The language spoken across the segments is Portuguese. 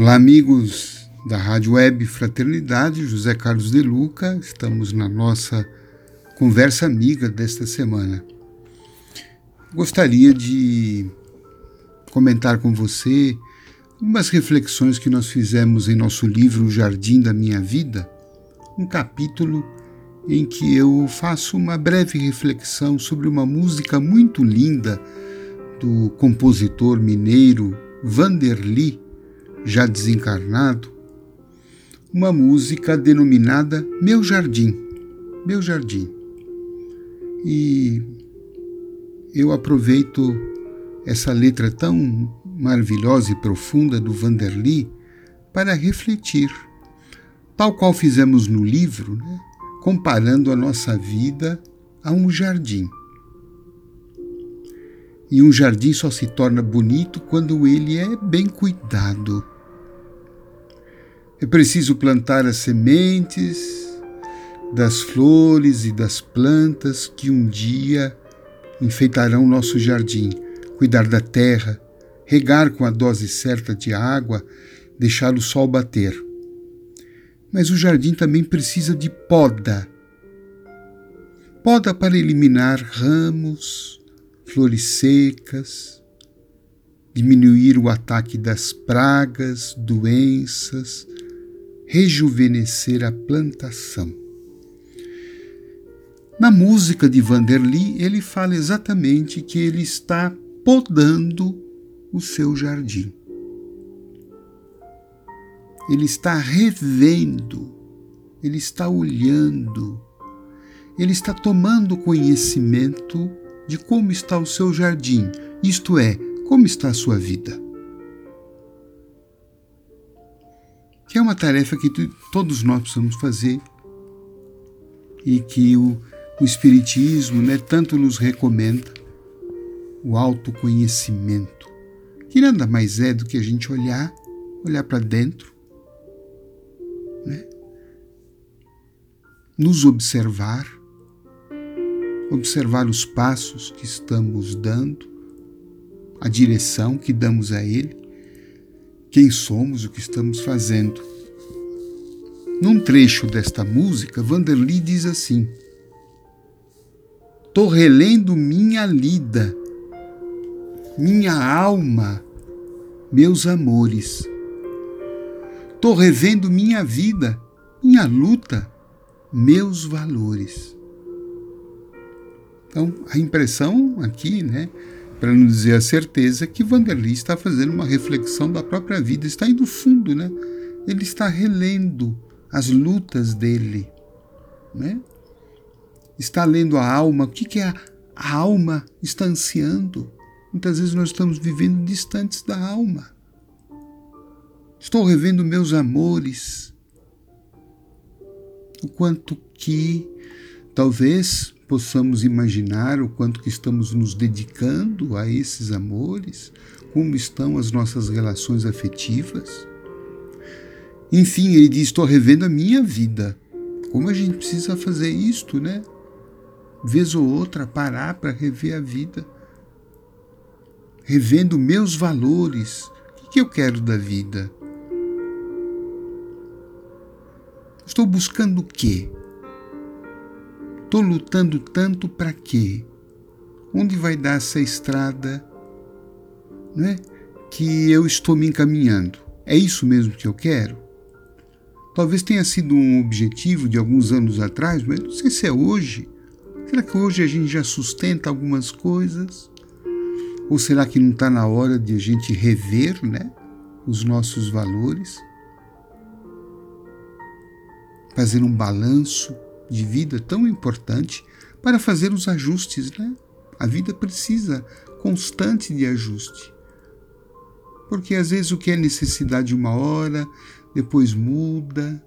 Olá, amigos da Rádio Web Fraternidade, José Carlos de Luca. Estamos na nossa conversa amiga desta semana. Gostaria de comentar com você umas reflexões que nós fizemos em nosso livro O Jardim da Minha Vida, um capítulo em que eu faço uma breve reflexão sobre uma música muito linda do compositor mineiro Vanderly já desencarnado, uma música denominada Meu Jardim, Meu Jardim. E eu aproveito essa letra tão maravilhosa e profunda do Vanderly para refletir, tal qual fizemos no livro, né? comparando a nossa vida a um jardim. E um jardim só se torna bonito quando ele é bem cuidado. É preciso plantar as sementes das flores e das plantas que um dia enfeitarão nosso jardim, cuidar da terra, regar com a dose certa de água, deixar o sol bater. Mas o jardim também precisa de poda. Poda para eliminar ramos, flores secas, diminuir o ataque das pragas, doenças, rejuvenescer a plantação. Na música de Vanderly, ele fala exatamente que ele está podando o seu jardim. Ele está revendo, ele está olhando, ele está tomando conhecimento de como está o seu jardim, isto é, como está a sua vida. Que é uma tarefa que todos nós precisamos fazer e que o, o Espiritismo né, tanto nos recomenda, o autoconhecimento, que nada mais é do que a gente olhar, olhar para dentro, né, nos observar, observar os passos que estamos dando, a direção que damos a Ele quem somos, o que estamos fazendo. Num trecho desta música, Vanderly diz assim: Tô relendo minha lida, minha alma, meus amores. Tô revendo minha vida, minha luta, meus valores. Então, a impressão aqui, né, para não dizer a certeza, que Vanderly está fazendo uma reflexão da própria vida, está indo fundo, né? Ele está relendo as lutas dele, né? Está lendo a alma, o que, a, a alma está ansiando? Muitas vezes nós estamos vivendo distantes da alma. Estou revendo meus amores, o quanto que talvez possamos imaginar o quanto que estamos nos dedicando a esses amores, como estão as nossas relações afetivas. Enfim, ele diz: estou revendo a minha vida. Como a gente precisa fazer isto, né? Vez ou outra, parar para rever a vida. Revendo meus valores. O que eu quero da vida? Estou buscando o quê? Estou lutando tanto para quê? Onde vai dar essa estrada né, que eu estou me encaminhando? É isso mesmo que eu quero? Talvez tenha sido um objetivo de alguns anos atrás, mas não sei se é hoje. Será que hoje a gente já sustenta algumas coisas? Ou será que não está na hora de a gente rever né, os nossos valores? Fazer um balanço de vida tão importante para fazer os ajustes, né? A vida precisa constante de ajuste. Porque às vezes o que é necessidade uma hora, depois muda,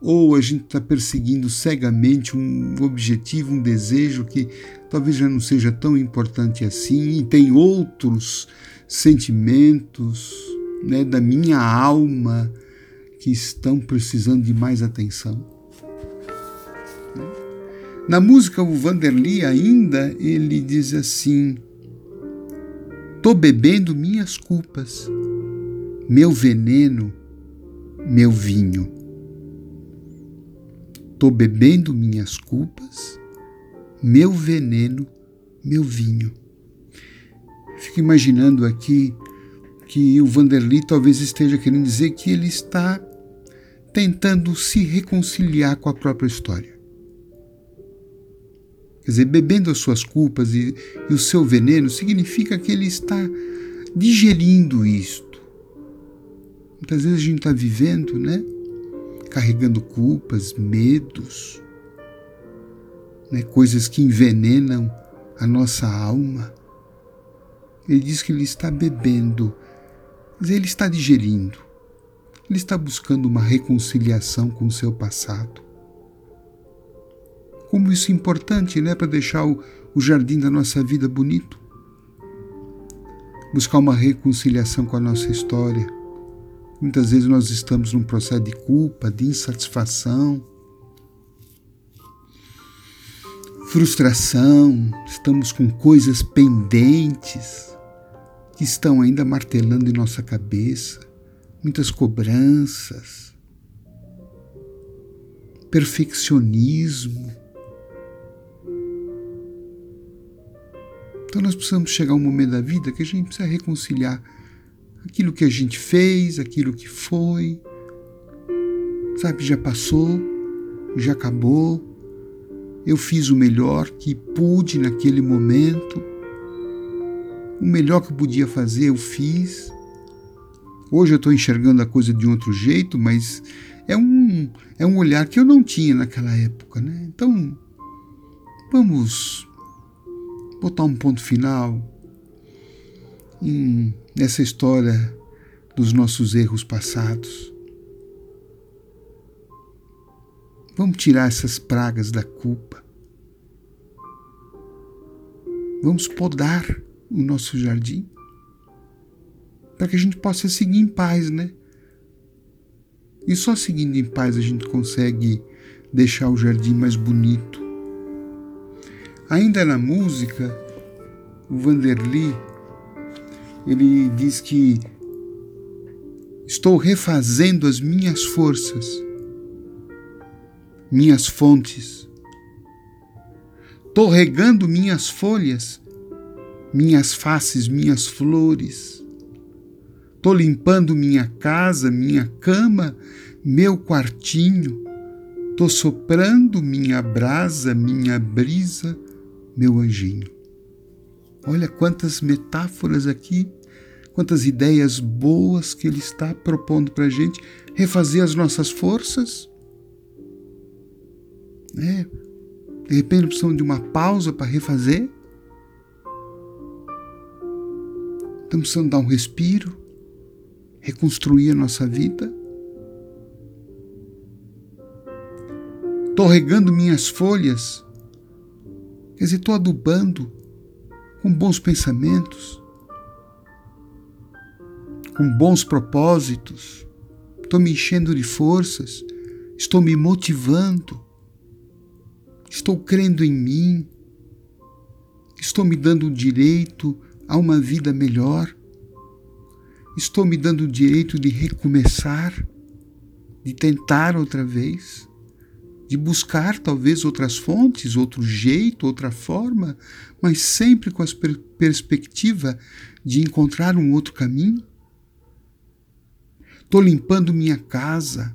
ou a gente está perseguindo cegamente um objetivo, um desejo que talvez já não seja tão importante assim, e tem outros sentimentos né, da minha alma que estão precisando de mais atenção. Na música, o Vanderly ainda ele diz assim: Tô bebendo minhas culpas, meu veneno meu vinho. Tô bebendo minhas culpas, meu veneno, meu vinho. Fico imaginando aqui que o Vanderly talvez esteja querendo dizer que ele está tentando se reconciliar com a própria história. Quer dizer, bebendo as suas culpas e, e o seu veneno significa que ele está digerindo isto. Muitas vezes a gente está vivendo, né? Carregando culpas, medos, né? coisas que envenenam a nossa alma. Ele diz que ele está bebendo, mas ele está digerindo. Ele está buscando uma reconciliação com o seu passado. Como isso é importante, né, para deixar o, o jardim da nossa vida bonito. Buscar uma reconciliação com a nossa história. Muitas vezes nós estamos num processo de culpa, de insatisfação, frustração, estamos com coisas pendentes que estão ainda martelando em nossa cabeça muitas cobranças, perfeccionismo. Então nós precisamos chegar a um momento da vida que a gente precisa reconciliar aquilo que a gente fez, aquilo que foi, sabe, já passou, já acabou. Eu fiz o melhor que pude naquele momento. O melhor que eu podia fazer, eu fiz. Hoje eu estou enxergando a coisa de outro jeito, mas é um, é um olhar que eu não tinha naquela época. Né? Então, vamos botar um ponto final em, nessa história dos nossos erros passados. Vamos tirar essas pragas da culpa. Vamos podar o nosso jardim para que a gente possa seguir em paz, né? E só seguindo em paz a gente consegue deixar o jardim mais bonito. Ainda na música, o Vanderly ele diz que estou refazendo as minhas forças, minhas fontes. Estou regando minhas folhas, minhas faces, minhas flores. Estou limpando minha casa, minha cama, meu quartinho. Estou soprando minha brasa, minha brisa, meu anjinho. Olha quantas metáforas aqui, quantas ideias boas que ele está propondo para a gente refazer as nossas forças. É, de repente precisamos de uma pausa para refazer. Estamos precisando dar um respiro reconstruir a nossa vida? Estou regando minhas folhas, quer dizer, estou adubando com bons pensamentos, com bons propósitos, estou me enchendo de forças, estou me motivando, estou crendo em mim, estou me dando o direito a uma vida melhor. Estou me dando o direito de recomeçar, de tentar outra vez, de buscar talvez outras fontes, outro jeito, outra forma, mas sempre com a per perspectiva de encontrar um outro caminho? Estou limpando minha casa.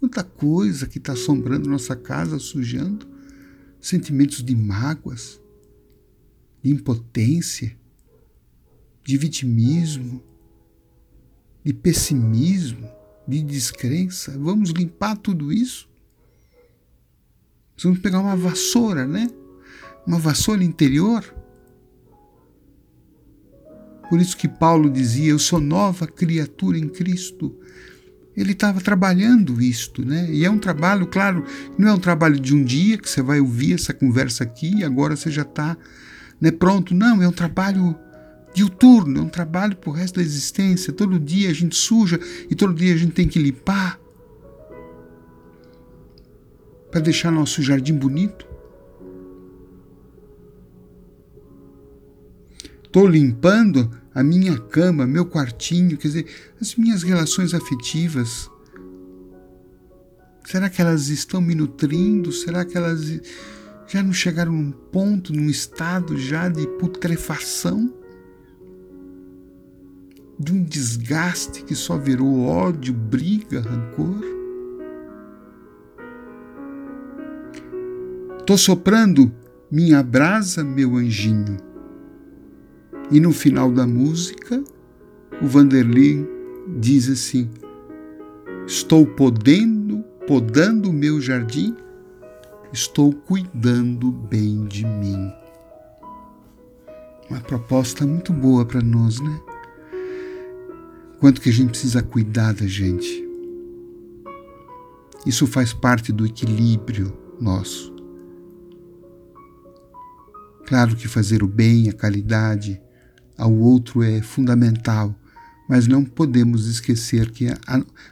Quanta coisa que está assombrando nossa casa, sujando. Sentimentos de mágoas, de impotência, de vitimismo de pessimismo, de descrença. Vamos limpar tudo isso. Vamos pegar uma vassoura, né? Uma vassoura interior. Por isso que Paulo dizia: Eu sou nova criatura em Cristo. Ele estava trabalhando isto, né? E é um trabalho, claro, não é um trabalho de um dia que você vai ouvir essa conversa aqui e agora você já está né, pronto. Não, é um trabalho diuturno, é um trabalho para o resto da existência. Todo dia a gente suja e todo dia a gente tem que limpar para deixar nosso jardim bonito. Estou limpando a minha cama, meu quartinho, quer dizer, as minhas relações afetivas Será que elas estão me nutrindo? Será que elas já não chegaram num ponto, num estado já de putrefação? De um desgaste que só virou ódio, briga, rancor? Tô soprando minha brasa, meu anjinho. E no final da música, o Vanderlei diz assim: Estou podendo, podando o meu jardim, estou cuidando bem de mim. Uma proposta muito boa para nós, né? Quanto que a gente precisa cuidar da gente. Isso faz parte do equilíbrio nosso. Claro que fazer o bem, a caridade ao outro é fundamental, mas não podemos esquecer que a,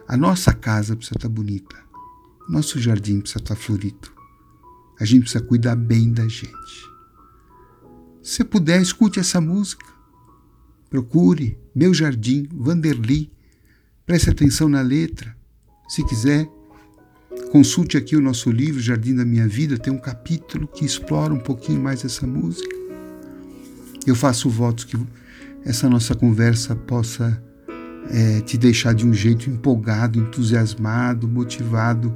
a nossa casa precisa estar bonita, nosso jardim precisa estar florido. A gente precisa cuidar bem da gente. Se puder, escute essa música. Procure Meu Jardim, Vanderly. Preste atenção na letra. Se quiser, consulte aqui o nosso livro Jardim da Minha Vida. Tem um capítulo que explora um pouquinho mais essa música. Eu faço votos que essa nossa conversa possa é, te deixar de um jeito empolgado, entusiasmado, motivado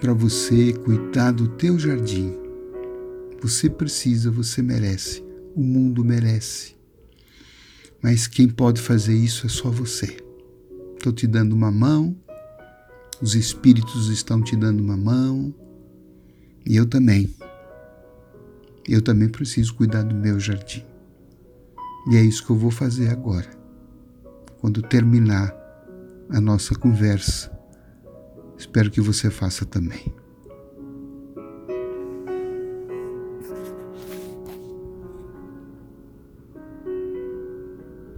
para você cuidar do teu jardim. Você precisa, você merece, o mundo merece. Mas quem pode fazer isso é só você. Estou te dando uma mão, os espíritos estão te dando uma mão, e eu também. Eu também preciso cuidar do meu jardim. E é isso que eu vou fazer agora. Quando terminar a nossa conversa, espero que você faça também.